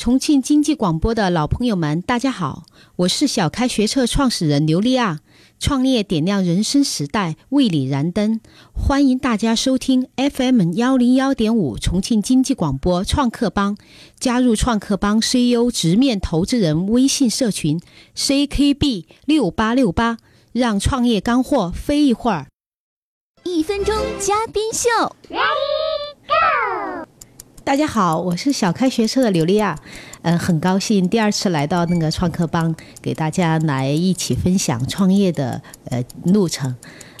重庆经济广播的老朋友们，大家好，我是小开学车创始人刘丽亚。创业点亮人生时代，为你燃灯。欢迎大家收听 FM 幺零幺点五重庆经济广播创客帮，加入创客帮 CEO 直面投资人微信社群 CKB 六八六八，让创业干货飞一会儿。一分钟嘉宾秀，Ready Go！大家好，我是小开学车的刘丽亚，嗯，很高兴第二次来到那个创客帮，给大家来一起分享创业的呃路程。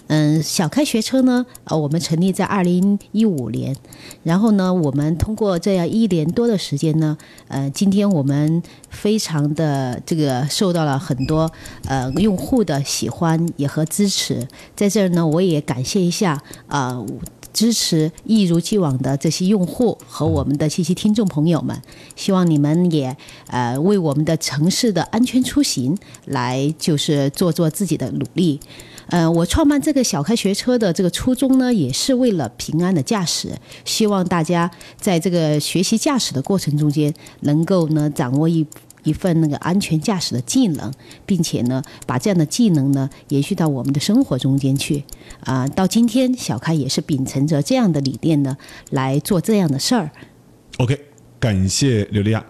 嗯，小开学车呢，呃，我们成立在二零一五年，然后呢，我们通过这样一年多的时间呢，呃，今天我们非常的这个受到了很多呃用户的喜欢也和支持，在这儿呢，我也感谢一下啊。支持一如既往的这些用户和我们的这些听众朋友们，希望你们也呃为我们的城市的安全出行来就是做做自己的努力。呃，我创办这个小开学车的这个初衷呢，也是为了平安的驾驶，希望大家在这个学习驾驶的过程中间，能够呢掌握一。一份那个安全驾驶的技能，并且呢，把这样的技能呢延续到我们的生活中间去。啊，到今天小开也是秉承着这样的理念呢来做这样的事儿。OK，感谢刘丽亚。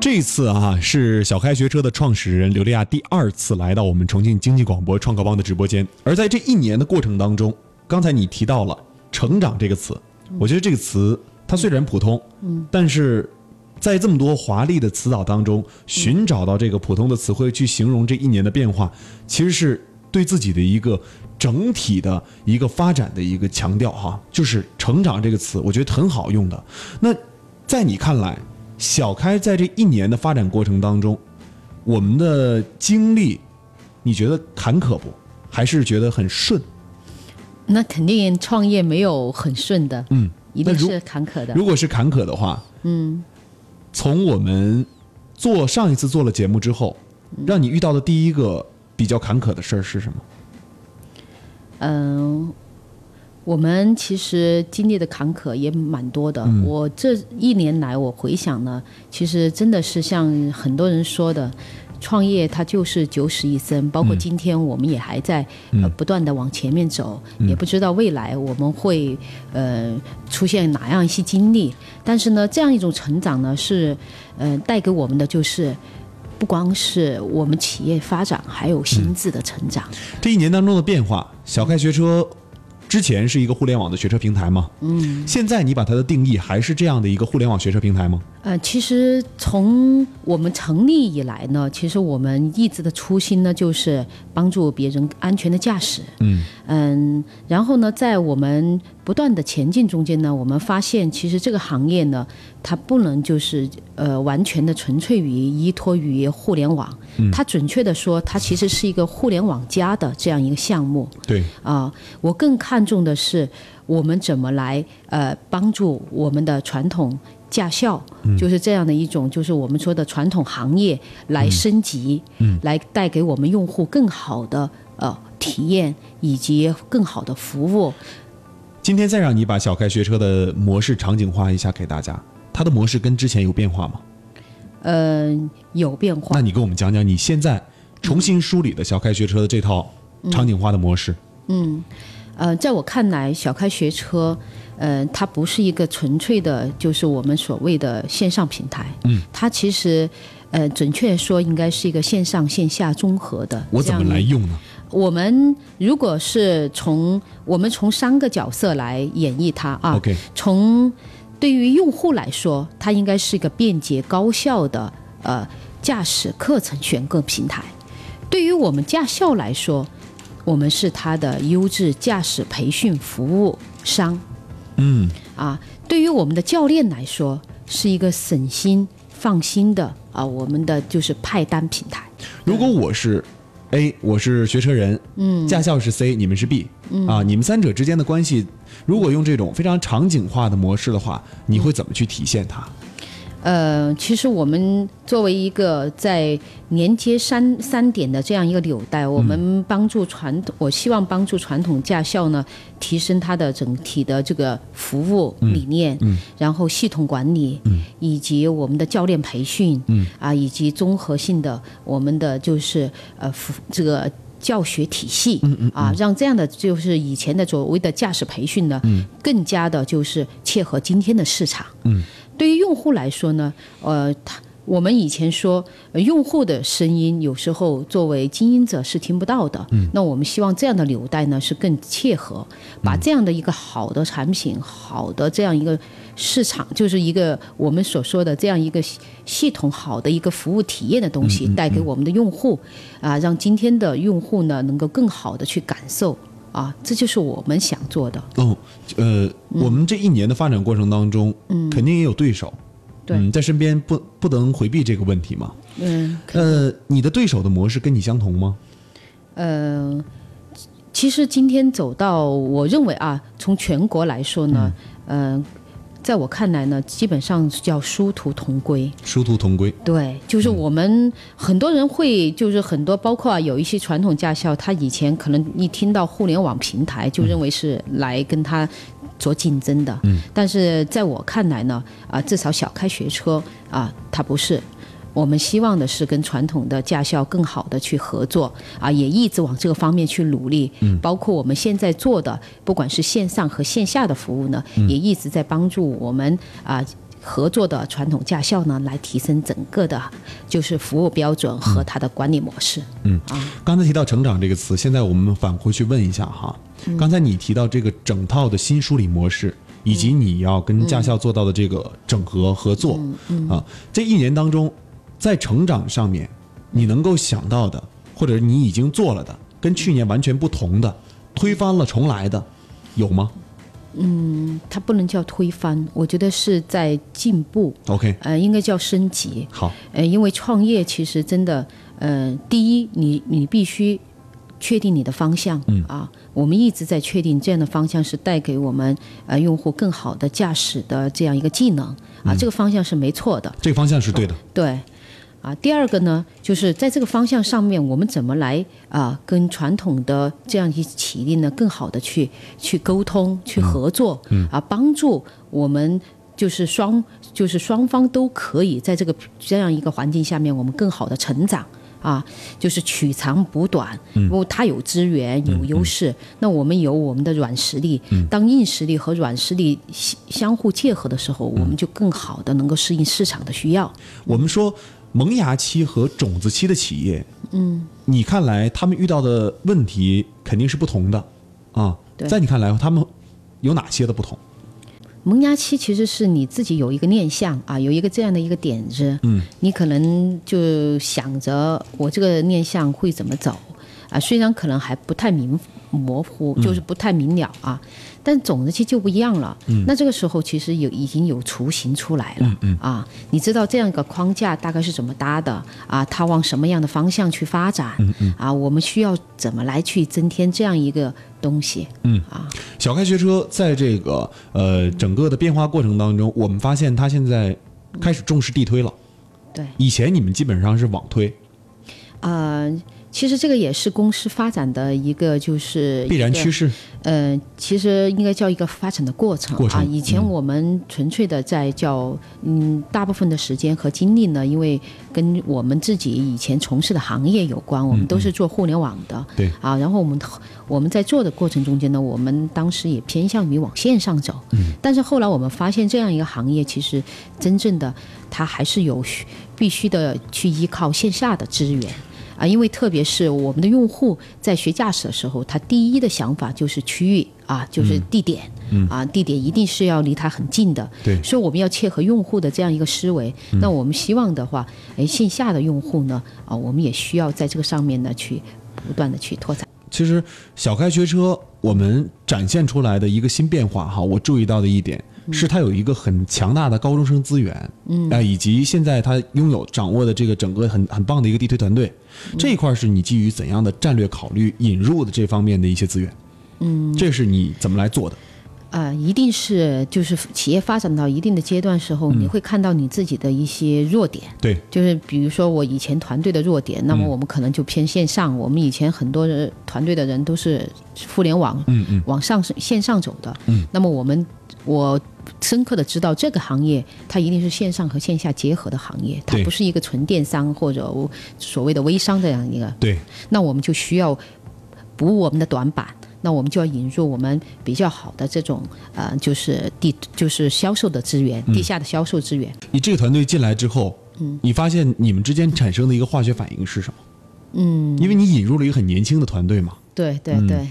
这次啊是小开学车的创始人刘丽亚第二次来到我们重庆经济广播创客帮的直播间。而在这一年的过程当中，刚才你提到了“成长”这个词，我觉得这个词它虽然普通，嗯，但是。在这么多华丽的词藻当中，寻找到这个普通的词汇去形容这一年的变化，其实是对自己的一个整体的一个发展的一个强调哈，就是“成长”这个词，我觉得很好用的。那在你看来，小开在这一年的发展过程当中，我们的经历，你觉得坎坷不？还是觉得很顺？那肯定创业没有很顺的，嗯，一定是坎坷的。如果是坎坷的话，嗯。从我们做上一次做了节目之后，让你遇到的第一个比较坎坷的事儿是什么？嗯，我们其实经历的坎坷也蛮多的。我这一年来，我回想呢，其实真的是像很多人说的。创业它就是九死一生，包括今天我们也还在呃不断的往前面走，也不知道未来我们会呃出现哪样一些经历。但是呢，这样一种成长呢，是呃带给我们的就是不光是我们企业发展，还有心智的成长。这一年当中的变化，小开学车。之前是一个互联网的学车平台吗？嗯，现在你把它的定义还是这样的一个互联网学车平台吗？呃，其实从我们成立以来呢，其实我们一直的初心呢，就是帮助别人安全的驾驶。嗯嗯，然后呢，在我们不断的前进中间呢，我们发现其实这个行业呢，它不能就是呃完全的纯粹于依托于互联网。它准确的说，它其实是一个互联网加的这样一个项目。对啊，我更看重的是我们怎么来呃帮助我们的传统驾校，就是这样的一种，就是我们说的传统行业来升级，来带给我们用户更好的呃体验以及更好的服务。今天再让你把小开学车的模式场景化一下给大家，它的模式跟之前有变化吗？嗯，有变化。那你跟我们讲讲你现在重新梳理的小开学车的这套场景化的模式。嗯，呃，在我看来，小开学车，呃，它不是一个纯粹的，就是我们所谓的线上平台。嗯，它其实，呃，准确说应该是一个线上线下综合的。我怎么来用呢？我们如果是从我们从三个角色来演绎它啊。OK。从对于用户来说，它应该是一个便捷高效的呃驾驶课程选购平台；对于我们驾校来说，我们是它的优质驾驶培训服务商。嗯，啊，对于我们的教练来说，是一个省心放心的啊，我们的就是派单平台。如果我是。A，我是学车人，嗯，驾校是 C，你们是 B，啊，你们三者之间的关系，如果用这种非常场景化的模式的话，你会怎么去体现它？呃，其实我们作为一个在连接三三点的这样一个纽带，我们帮助传统，我希望帮助传统驾校呢提升它的整体的这个服务理念，然后系统管理，以及我们的教练培训，啊，以及综合性的我们的就是呃服这个。教学体系，啊，让这样的就是以前的所谓的驾驶培训呢，更加的就是切合今天的市场。对于用户来说呢，呃，他我们以前说呃用户的声音有时候作为经营者是听不到的，那我们希望这样的纽带呢是更切合，把这样的一个好的产品、好的这样一个市场，就是一个我们所说的这样一个系系统好的一个服务体验的东西，带给我们的用户，啊，让今天的用户呢能够更好的去感受，啊，这就是我们想做的。哦，呃，我们这一年的发展过程当中，嗯，肯定也有对手，对嗯，在身边不不能回避这个问题嘛。嗯，呃，你的对手的模式跟你相同吗？呃，其实今天走到，我认为啊，从全国来说呢，嗯、在我看来呢，基本上叫殊途同归。殊途同归。对，就是我们很多人会，就是很多包括啊有一些传统驾校，他以前可能一听到互联网平台就认为是来跟他做竞争的，嗯，但是在我看来呢，啊，至少小开学车啊，它不是。我们希望的是跟传统的驾校更好的去合作啊，也一直往这个方面去努力。嗯，包括我们现在做的，不管是线上和线下的服务呢，也一直在帮助我们啊。合作的传统驾校呢，来提升整个的，就是服务标准和它的管理模式。嗯啊，刚才提到“成长”这个词，现在我们反过去问一下哈。刚才你提到这个整套的新梳理模式，以及你要跟驾校做到的这个整合合作，啊，这一年当中，在成长上面，你能够想到的，或者你已经做了的，跟去年完全不同的，推翻了重来的，有吗嗯它不能叫推翻，我觉得是在进步。？OK，呃，应该叫升级。好，呃，因为创业其实真的，呃，第一，你你必须确定你的方向，嗯啊，我们一直在确定这样的方向是带给我们呃用户更好的驾驶的这样一个技能啊，这个方向是没错的，这个方向是对的。对。啊，第二个呢，就是在这个方向上面，我们怎么来啊，跟传统的这样一企业呢，更好的去去沟通、去合作，嗯、啊，帮助我们就是双就是双方都可以在这个这样一个环境下面，我们更好的成长。啊，就是取长补短，因为它有资源有优势，那我们有我们的软实力。当硬实力和软实力相相互结合的时候，我们就更好的能够适应市场的需要。我们说萌芽期和种子期的企业，嗯，你看来他们遇到的问题肯定是不同的啊。在你看来，他们有哪些的不同？萌芽期其实是你自己有一个念想啊，有一个这样的一个点子，嗯，你可能就想着我这个念想会怎么走啊，虽然可能还不太明模糊，就是不太明了啊，但总的其实就不一样了，嗯，那这个时候其实有已经有雏形出来了，嗯啊，你知道这样一个框架大概是怎么搭的啊，它往什么样的方向去发展，嗯嗯，啊，我们需要怎么来去增添这样一个东西，嗯啊，小开学车在这个呃整个的变化过程当中，我们发现它现在开始重视地推了。对。以前你们基本上是网推，呃，其实这个也是公司发展的一个就是必然趋势。呃，其实应该叫一个发展的过程过程啊。以前我们纯粹的在叫，嗯，大部分的时间和精力呢，因为跟我们自己以前从事的行业有关，我们都是做互联网的，对啊。然后我们我们在做的过程中间呢，我们当时也偏向于往线上走，嗯。但是后来我们发现，这样一个行业其实真正的它还是有需必须的去依靠线下的资源。啊，因为特别是我们的用户在学驾驶的时候，他第一的想法就是区域啊，就是地点，啊，地点一定是要离他很近的。对所以我们要切合用户的这样一个思维。那我们希望的话，哎，线下的用户呢，啊，我们也需要在这个上面呢去不断的去拓展。其实小开学车我们展现出来的一个新变化哈，我注意到的一点是它有一个很强大的高中生资源，嗯，啊、以及现在它拥有掌握的这个整个很很棒的一个地推团队，这一块是你基于怎样的战略考虑引入的这方面的一些资源？嗯，这是你怎么来做的？呃，一定是就是企业发展到一定的阶段时候，你会看到你自己的一些弱点。对，就是比如说我以前团队的弱点，那么我们可能就偏线上。我们以前很多人团队的人都是互联网，嗯嗯往上线上走的。嗯，那么我们我深刻的知道这个行业它一定是线上和线下结合的行业，它不是一个纯电商或者所谓的微商这样一个。对，那我们就需要补我们的短板。那我们就要引入我们比较好的这种呃，就是地就是销售的资源，地下的销售资源。你这个团队进来之后，嗯，你发现你们之间产生的一个化学反应是什么？嗯，因为你引入了一个很年轻的团队嘛。对对对，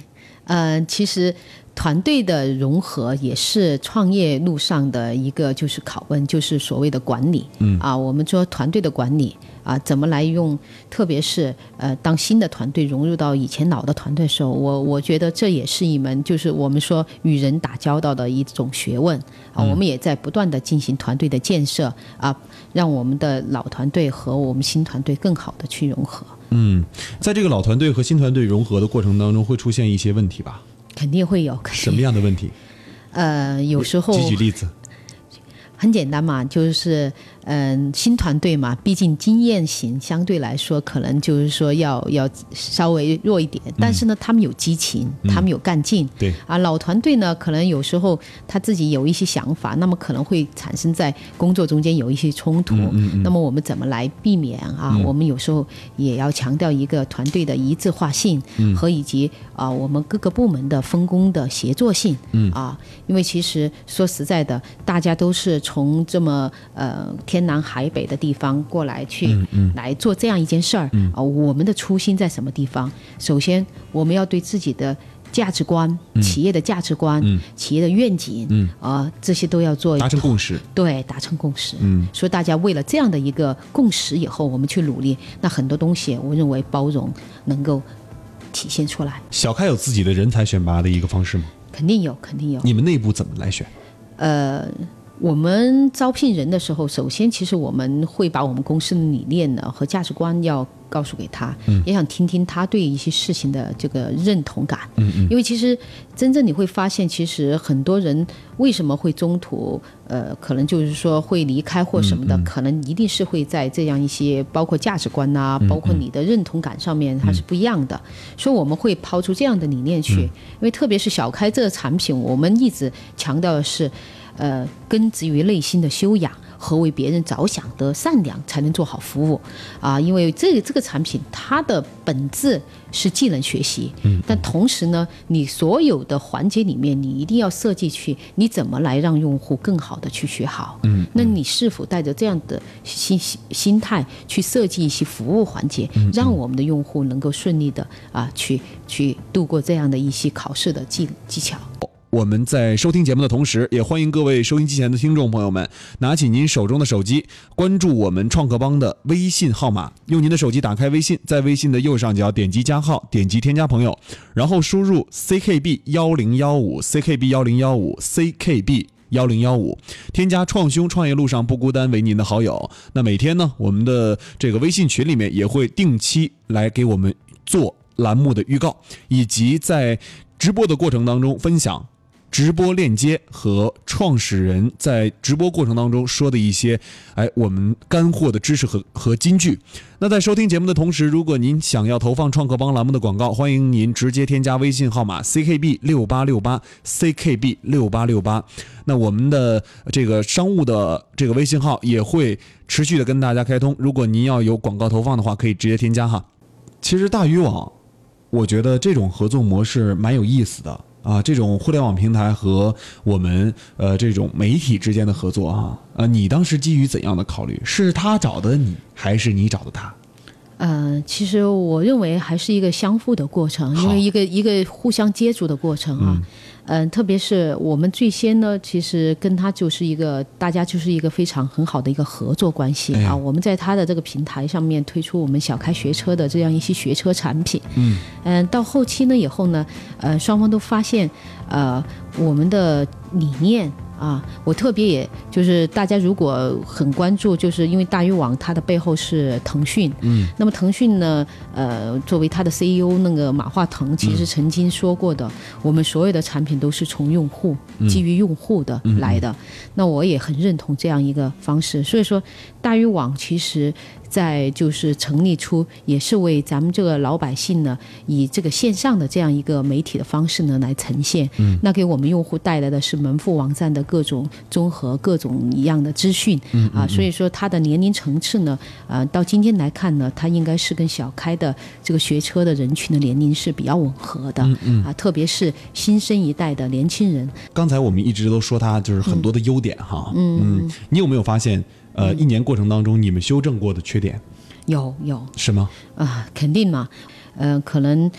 呃，其实团队的融合也是创业路上的一个就是拷问，就是所谓的管理。嗯啊，我们说团队的管理啊，怎么来用？特别是呃，当新的团队融入到以前老的团队的时候，我我觉得这也是一门就是我们说与人打交道的一种学问啊。我们也在不断的进行团队的建设啊，让我们的老团队和我们新团队更好的去融合。嗯，在这个老团队和新团队融合的过程当中，会出现一些问题吧？肯定会有，什么样的问题？呃，有时候举举例子。很简单嘛，就是嗯、新团队嘛，毕竟经验型相对来说可能就是说要要稍微弱一点，但是呢，他们有激情，他们有干劲。对啊，老团队呢，可能有时候他自己有一些想法，那么可能会产生在工作中间有一些冲突。那么我们怎么来避免啊？我们有时候也要强调一个团队的一致化性、和以及啊我们各个部门的分工的协作性。嗯啊，因为其实说实在的，大家都是从这么呃天南海北的地方过来去、来做这样一件事儿。啊，我们的初心在什么地方？首先，我们要对自己的价值观、企业的价值观、企业的愿景，嗯啊、这些都要做达成共识。对，达成共识。嗯，所以大家为了这样的一个共识以后，我们去努力，那很多东西我认为包容能够体现出来，小开有自己的人才选拔的一个方式吗？肯定有，肯定有。你们内部怎么来选？呃，我们招聘人的时候，首先其实我们会把我们公司的理念呢和价值观要告诉给他，也想听听他对一些事情的这个认同感。嗯嗯。因为其实真正你会发现，其实很多人为什么会中途呃，可能就是说会离开或什么的，可能一定是会在这样一些包括价值观呐、包括你的认同感上面它是不一样的。所以我们会抛出这样的理念去，因为特别是小开这个产品，我们一直强调的是。呃，根植于内心的修养和为别人着想的善良，才能做好服务。啊。因为这个这个产品，它的本质是技能学习，嗯，但同时呢，你所有的环节里面，你一定要设计去，你怎么来让用户更好的去学好，嗯，那你是否带着这样的心心心态去设计一些服务环节，让我们的用户能够顺利的啊去去度过这样的一些考试的技技巧。我们在收听节目的同时，也欢迎各位收音机前的听众朋友们，拿起您手中的手机，关注我们创客帮的微信号码，用您的手机打开微信，在微信的右上角点击加号，点击添加朋友，然后输入 ckb 幺零幺五 ckb 幺零幺五 ckb。幺零幺五，添加“创兄创业路上不孤单”为您的好友。那每天呢，我们的这个微信群里面也会定期来给我们做栏目的预告，以及在直播的过程当中分享直播链接和创始人在直播过程当中说的一些，哎，我们干货的知识和和金句。那在收听节目的同时，如果您想要投放创客帮栏目的广告，欢迎您直接添加微信号码 ckb 六八六八 ckb 六八六八。那我们的这个商务的这个微信号也会持续的跟大家开通。如果您要有广告投放的话，可以直接添加哈。其实大鱼网，我觉得这种合作模式蛮有意思的啊。这种互联网平台和我们呃这种媒体之间的合作啊，呃，你当时基于怎样的考虑？是他找的你，还是你找的他？呃，其实我认为还是一个相互的过程，因为一个一个互相接触的过程啊。嗯、特别是我们最先呢，其实跟他就是一个大家就是一个非常很好的一个合作关系哎啊。我们在他的这个平台上面推出我们小开学车的这样一些学车产品。嗯嗯、到后期呢以后呢，呃，双方都发现，呃，我们的理念啊，我特别也就是大家如果很关注，就是因为大鱼网它的背后是腾讯，嗯，那么腾讯呢，呃，作为它的 CEO 那个马化腾其实曾经说过的，我们所有的产品都是从用户基于用户的来的，那我也很认同这样一个方式，所以说大鱼网其实。在就是成立出，也是为咱们这个老百姓呢，以这个线上的这样一个媒体的方式呢来呈现。嗯，那给我们用户带来的是门户网站的各种综合、各种一样的资讯。嗯啊，所以说它的年龄层次呢，呃，到今天来看呢，它应该是跟小开的这个学车的人群的年龄是比较吻合的。嗯嗯啊，特别是新生一代的年轻人。刚才我们一直都说它就是很多的优点哈。嗯嗯，你有没有发现？呃，一年过程当中，你们修正过的缺点，有有是吗？啊，肯定嘛。呃，可能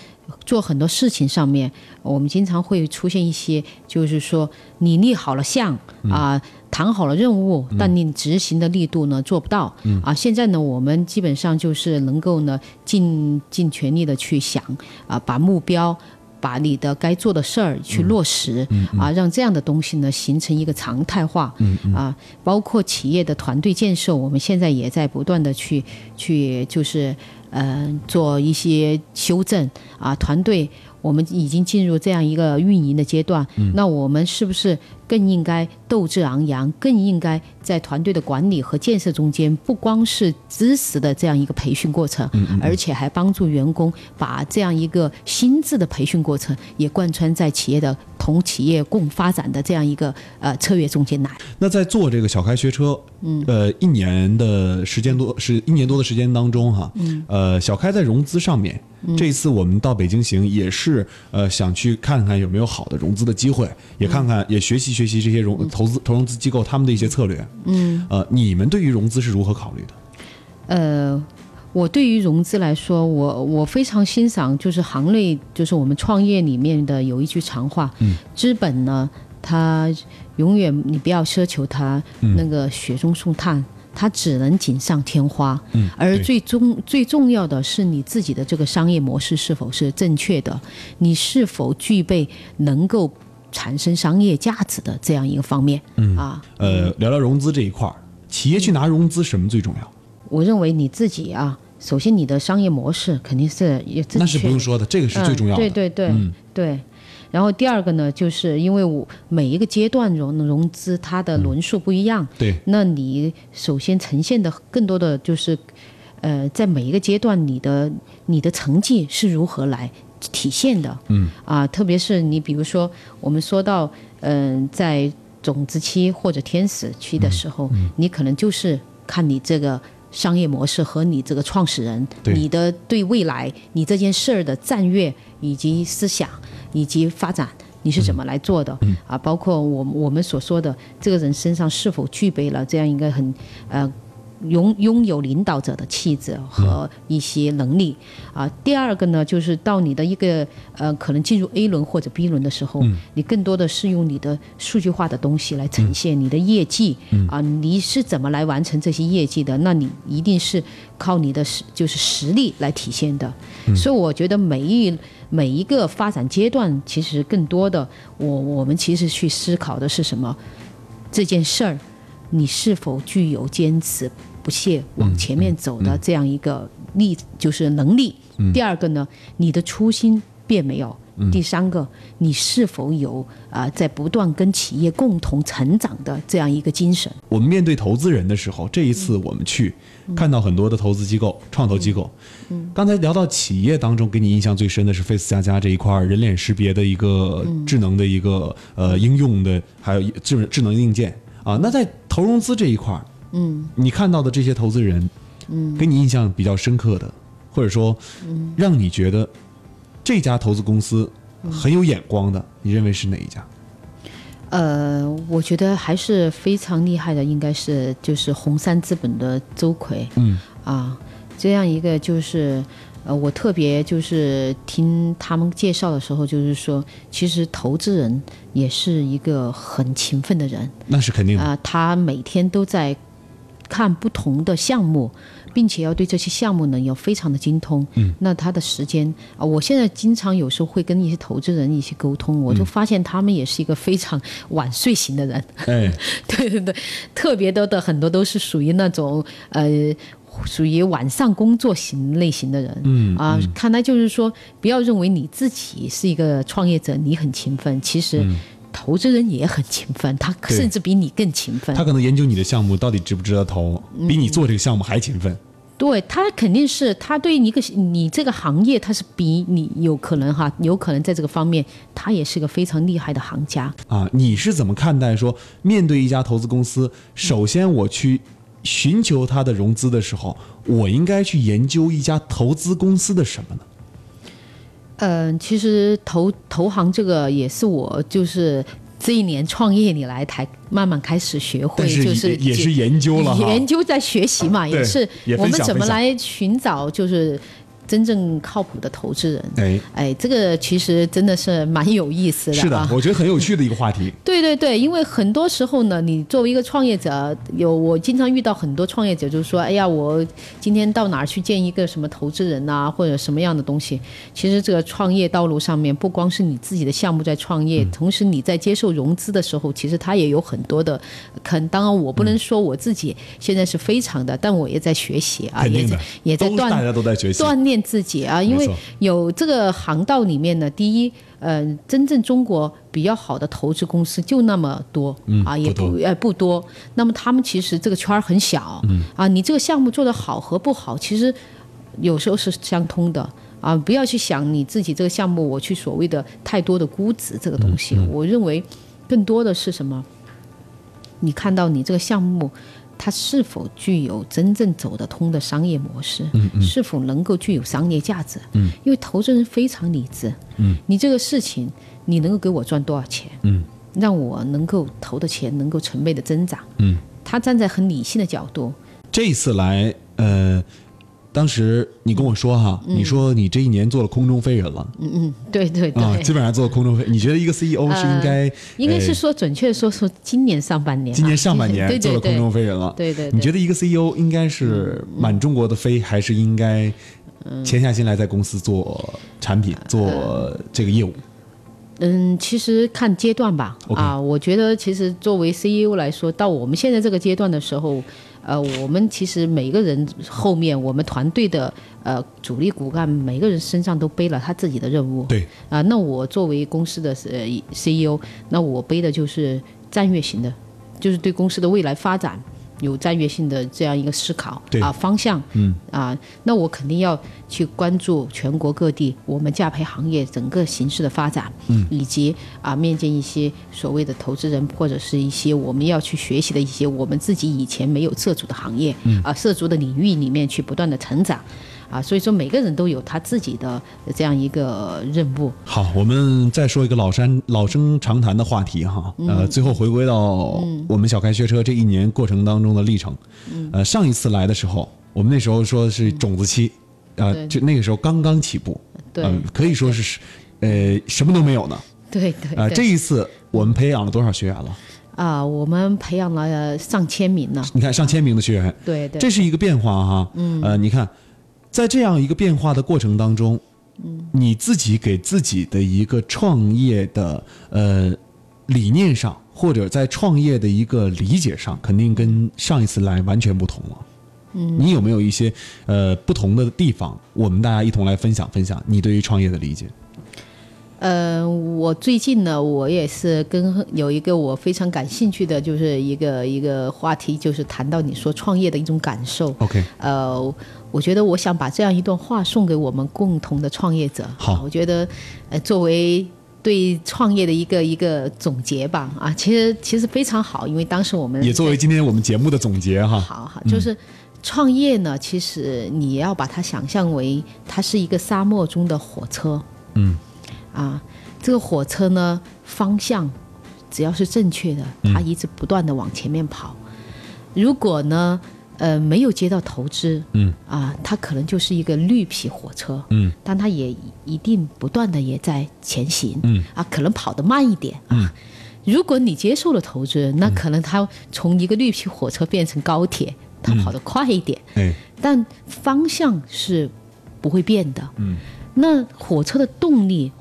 做很多事情上面，我们经常会出现一些，就是说你立好了项啊，谈好了任务，但你执行的力度呢做不到。啊，现在呢，我们基本上就是能够呢尽尽全力的去想啊，把目标。把你的该做的事儿去落实啊，让这样的东西呢形成一个常态化啊，包括企业的团队建设，我们现在也在不断的去去就是呃做一些修正啊，团队我们已经进入这样一个运营的阶段，那我们是不是？更应该斗志昂扬，更应该在团队的管理和建设中间，不光是知识的这样一个培训过程，而且还帮助员工把这样一个心智的培训过程也贯穿在企业的同企业共发展的这样一个呃策略中间来。那在做这个小开学车，嗯，呃，一年的时间多是一年多的时间当中哈，嗯，呃，小开在融资上面，这一次我们到北京行也是呃想去看看有没有好的融资的机会，也看看也学习学。学习这些融投资投融资机构他们的一些策略，嗯，呃，你们对于融资是如何考虑的？呃，我对于融资来说，我我非常欣赏，就是行内就是我们创业里面的有一句常话，嗯，资本呢，它永远你不要奢求它那个雪中送炭，它只能锦上添花，嗯，而最终最重要的是你自己的这个商业模式是否是正确的，你是否具备能够。产生商业价值的这样一个方面，嗯啊，呃，聊聊融资这一块儿，企业去拿融资什么最重要？我认为你自己啊，首先你的商业模式肯定是也那是不用说的，这个是最重要的。对对对，嗯对。然后第二个呢，就是因为我每一个阶段融融资它的轮数不一样，对，那你首先呈现的更多的就是，呃，在每一个阶段你的你的成绩是如何来。体现的，嗯啊，特别是你比如说，我们说到，嗯，在种子期或者天使期的时候，你可能就是看你这个商业模式和你这个创始人，你的对未来你这件事儿的战略以及思想以及发展，你是怎么来做的？啊，包括我我们所说的这个人身上是否具备了这样一个很呃。拥拥有领导者的气质和一些能力啊。第二个呢，就是到你的一个呃，可能进入 A 轮或者 B 轮的时候，你更多的是用你的数据化的东西来呈现你的业绩啊。你是怎么来完成这些业绩的？那你一定是靠你的实就是实力来体现的。所以我觉得每一每一个发展阶段，其实更多的我我们其实去思考的是什么？这件事儿，你是否具有坚持？不懈往前面走的这样一个力，就是能力。第二个呢，你的初心变没有。第三个，你是否有啊，在不断跟企业共同成长的这样一个精神？我们面对投资人的时候，这一次我们去看到很多的投资机构、创投机构。嗯，刚才聊到企业当中，给你印象最深的是 Face 加加这一块人脸识别的一个智能的一个呃应用的，还有智智能硬件啊。那在投融资这一块。嗯，你看到的这些投资人，嗯，给你印象比较深刻的，或者说，嗯，让你觉得这家投资公司很有眼光的，你认为是哪一家？呃，我觉得还是非常厉害的，应该是就是红杉资本的周奎，嗯，啊，这样一个就是，呃，我特别就是听他们介绍的时候，就是说，其实投资人也是一个很勤奋的人，那是肯定的。啊，他每天都在。看不同的项目，并且要对这些项目呢要非常的精通。嗯，那他的时间啊，我现在经常有时候会跟一些投资人一起沟通，我就发现他们也是一个非常晚睡型的人。哎，对对对，特别多的很多都是属于那种呃。属于晚上工作型类型的人，嗯啊，看来就是说，不要认为你自己是一个创业者，你很勤奋，其实投资人也很勤奋，他甚至比你更勤奋。他可能研究你的项目到底值不值得投，比你做这个项目还勤奋。对他肯定是他对一个你这个行业，他是比你有可能哈，有可能在这个方面，他也是个非常厉害的行家。啊，你是怎么看待说面对一家投资公司，首先我去寻求他的融资的时候，我应该去研究一家投资公司的什么呢？嗯，其实投投行这个也是我就是这一年创业以来才慢慢开始学会，是就是也也是研究了哈。研究在学习嘛，对也是我们怎么来寻找就是真正靠谱的投资人。哎，哎，这个其实真的是蛮有意思的是的啊，。我觉得很有趣的一个话题。对对对，因为很多时候呢，你作为一个创业者，有我经常遇到很多创业者，就是说，哎呀，我今天到哪儿去见一个什么投资人呐、或者什么样的东西。其实这个创业道路上面，不光是你自己的项目在创业，嗯同时你在接受融资的时候，其实他也有很多的坑。当然，我不能说我自己现在是非常的，但我也在学习啊，也在也在锻都大家都在学习。锻炼自己啊，因为有这个航道里面呢，第一，呃，真正中国比较好的投资公司就那么多，啊，也嗯不呃不多。那么他们其实这个圈儿很小，嗯啊，你这个项目做得好和不好，其实有时候是相通的。啊，不要去想你自己这个项目，我去所谓的太多的估值这个东西，嗯我认为更多的是什么？你看到你这个项目，它是否具有真正走得通的商业模式，嗯嗯。是否能够具有商业价值？嗯，因为投资人非常理智，嗯，你这个事情你能够给我赚多少钱？嗯，让我能够投的钱能够成倍的增长，嗯，他站在很理性的角度，这一次来，呃，当时你跟我说哈，你说你这一年做了空中飞人了。嗯嗯，对对对，啊，基本上做空中飞。你觉得一个 CEO 是应该、应该是呃说准确的说说今年上半年啊，今年上半年 做了空中飞人了？对对对你觉得一个 CEO 应该是满中国的飞，还是应该潜下心来在公司做产品、做这个业务？嗯，其实看阶段吧。啊，我觉得其实作为 CEO 来说，到我们现在这个阶段的时候，呃，我们其实每个人后面，我们团队的呃主力骨干，每个人身上都背了他自己的任务。对，啊，那我作为公司的呃 CEO，那我背的就是战略型的，就是对公司的未来发展有战略性的这样一个思考啊方向，嗯。啊，那我肯定要去关注全国各地我们驾培行业整个形势的发展，嗯，以及啊面见一些所谓的投资人或者是一些我们要去学习的一些我们自己以前没有涉足的行业，嗯，啊涉足的领域里面去不断的成长。啊，所以说每个人都有他自己的这样一个任务，好，我们再说一个老山老生常谈的话题哈，呃，最后回归到我们小开学车这一年过程当中的历程。呃，上一次来的时候，我们那时候说是种子期，呃，就那个时候刚刚起步，对。嗯，可以说是，呃，什么都没有呢。对对啊，对。这一次我们培养了多少学员了？啊，我们培养了上千名呢，你看上千名的学员，对对，这是一个变化哈。嗯，呃，你看，在这样一个变化的过程当中，嗯，你自己给自己的一个创业的呃理念上，或者在创业的一个理解上，肯定跟上一次来完全不同了。嗯，你有没有一些呃不同的地方？我们大家一同来分享分享你对于创业的理解。呃，我最近呢，我也是跟有一个我非常感兴趣的，就是一个一个话题，就是谈到你说创业的一种感受。OK，呃，我觉得我想把这样一段话送给我们共同的创业者。好我觉得呃，作为对创业的一个一个总结吧，啊，其实其实非常好，因为当时我们也作为今天我们节目的总结哈。好好，就是创业呢，其实你要把它想象为它是一个沙漠中的火车。嗯。啊，这个火车呢，方向只要是正确的，它一直不断的往前面跑。如果呢，呃，没有接到投资，嗯，啊，它可能就是一个绿皮火车，嗯，但它也一定不断的也在前行，嗯，啊，可能跑得慢一点，啊。如果你接受了投资，那可能它从一个绿皮火车变成高铁，它跑得快一点，哎，但方向是不会变的。嗯，那火车的动力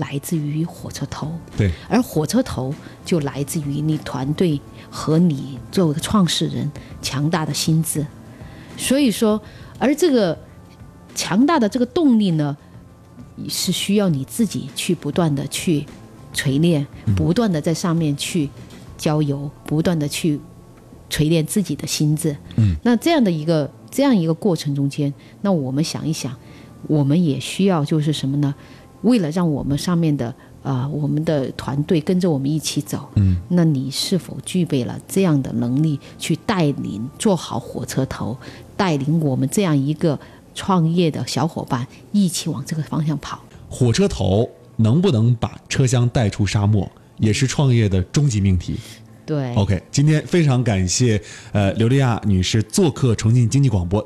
来自于火车头，对，而火车头就来自于你团队和你作为创始人强大的心智。所以说，而这个强大的这个动力呢，是需要你自己去不断的去锤炼，不断的在上面去浇油，不断的去锤炼自己的心智。嗯，那这样的一个这样一个过程中间，那我们想一想，我们也需要就是什么呢？为了让我们上面的啊、我们的团队跟着我们一起走，嗯，那你是否具备了这样的能力去带领做好火车头，带领我们这样一个创业的小伙伴一起往这个方向跑？火车头能不能把车厢带出沙漠，也是创业的终极命题。对 OK，今天非常感谢呃刘丽亚女士做客重庆经济广播。